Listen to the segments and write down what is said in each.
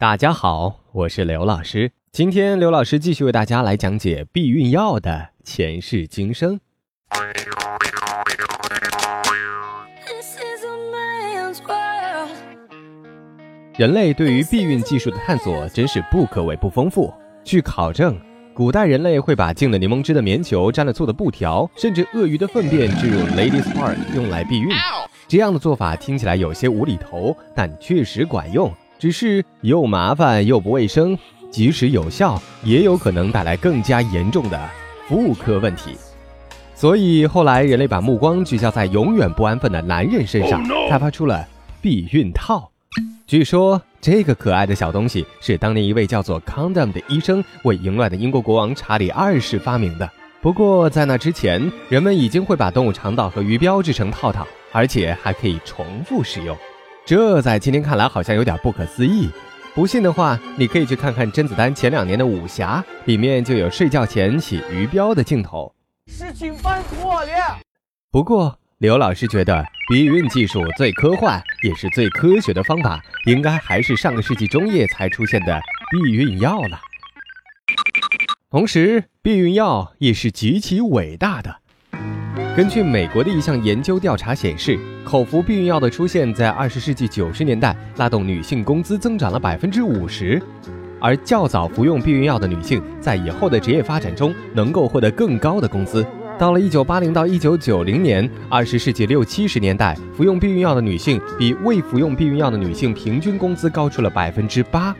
大家好，我是刘老师。今天刘老师继续为大家来讲解避孕药的前世今生。人类对于避孕技术的探索真是不可谓不丰富。据考证，古代人类会把浸了柠檬汁的棉球、沾了醋的布条，甚至鳄鱼的粪便置入 ladies part 用来避孕。这样的做法听起来有些无厘头，但确实管用。只是又麻烦又不卫生，即使有效，也有可能带来更加严重的妇科问题。所以后来人类把目光聚焦在永远不安分的男人身上，开发出了避孕套。据说这个可爱的小东西是当年一位叫做 Condom 的医生为淫乱的英国国王查理二世发明的。不过在那之前，人们已经会把动物肠道和鱼标制成套套，而且还可以重复使用。这在今天看来好像有点不可思议。不信的话，你可以去看看甄子丹前两年的武侠，里面就有睡觉前洗鱼标的镜头。事情办错了。不过。刘老师觉得，避孕技术最科幻也是最科学的方法，应该还是上个世纪中叶才出现的避孕药了。同时，避孕药也是极其伟大的。根据美国的一项研究调查显示，口服避孕药的出现在二十世纪九十年代拉动女性工资增长了百分之五十，而较早服用避孕药的女性在以后的职业发展中能够获得更高的工资。到了一九八零到一九九零年，二十世纪六七十年代，服用避孕药的女性比未服用避孕药的女性平均工资高出了百分之八。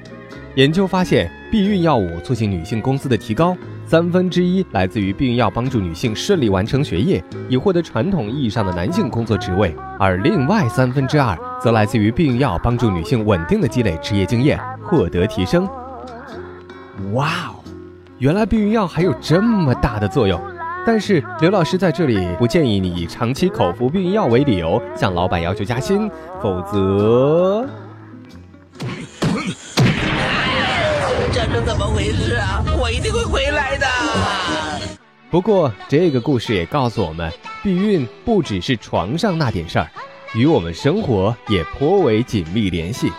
研究发现，避孕药物促进女性工资的提高，三分之一来自于避孕药帮助女性顺利完成学业，以获得传统意义上的男性工作职位；而另外三分之二则来自于避孕药帮助女性稳定的积累职业经验，获得提升。哇哦，原来避孕药还有这么大的作用！但是刘老师在这里不建议你以长期口服避孕药为理由向老板要求加薪，否则。怎么回事啊？我一定会回来的。不过这个故事也告诉我们，避孕不只是床上那点事儿，与我们生活也颇为紧密联系。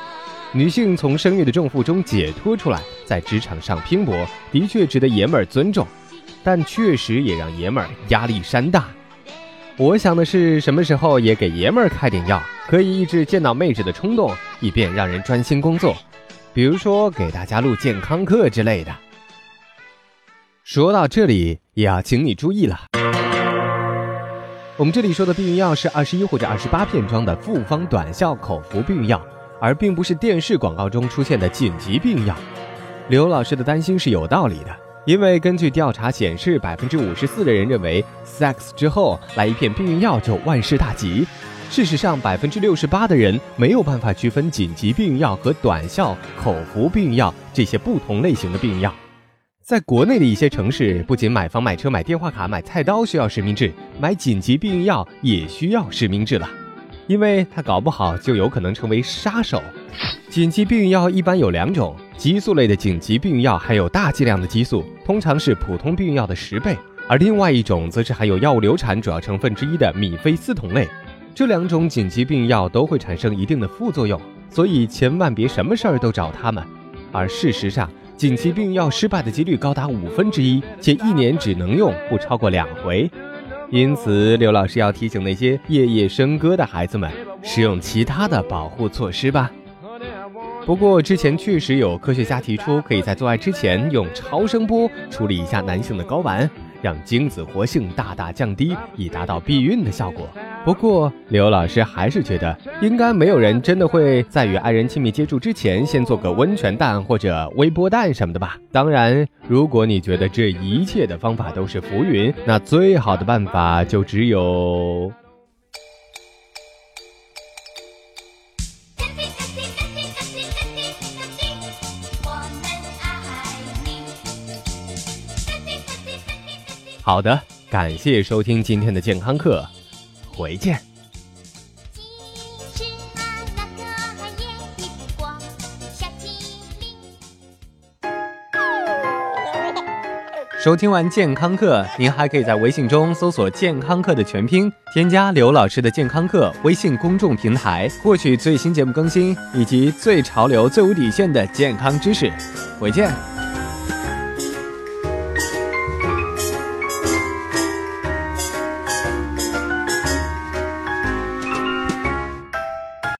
女性从生育的重负中解脱出来，在职场上拼搏，的确值得爷们儿尊重。但确实也让爷们儿压力山大。我想的是，什么时候也给爷们儿开点药，可以抑制见到妹纸的冲动，以便让人专心工作。比如说，给大家录健康课之类的。说到这里，也要请你注意了。我们这里说的避孕药是二十一或者二十八片装的复方短效口服避孕药，而并不是电视广告中出现的紧急避孕药。刘老师的担心是有道理的。因为根据调查显示，百分之五十四的人认为，sex 之后来一片避孕药就万事大吉。事实上，百分之六十八的人没有办法区分紧急避孕药和短效口服避孕药这些不同类型的避孕药。在国内的一些城市，不仅买房、买车、买电话卡、买菜刀需要实名制，买紧急避孕药也需要实名制了，因为它搞不好就有可能成为杀手。紧急避孕药一般有两种。激素类的紧急避孕药含有大剂量的激素，通常是普通避孕药的十倍；而另外一种则是含有药物流产主要成分之一的米非司酮类。这两种紧急避孕药都会产生一定的副作用，所以千万别什么事儿都找他们。而事实上，紧急避孕药失败的几率高达五分之一，且一年只能用不超过两回。因此，刘老师要提醒那些夜夜笙歌的孩子们，使用其他的保护措施吧。不过，之前确实有科学家提出，可以在做爱之前用超声波处理一下男性的睾丸，让精子活性大大降低，以达到避孕的效果。不过，刘老师还是觉得，应该没有人真的会在与爱人亲密接触之前，先做个温泉蛋或者微波蛋什么的吧？当然，如果你觉得这一切的方法都是浮云，那最好的办法就只有。好的，感谢收听今天的健康课，回见。收听完健康课，您还可以在微信中搜索“健康课”的全拼，添加刘老师的健康课微信公众平台，获取最新节目更新以及最潮流、最无底线的健康知识。回见。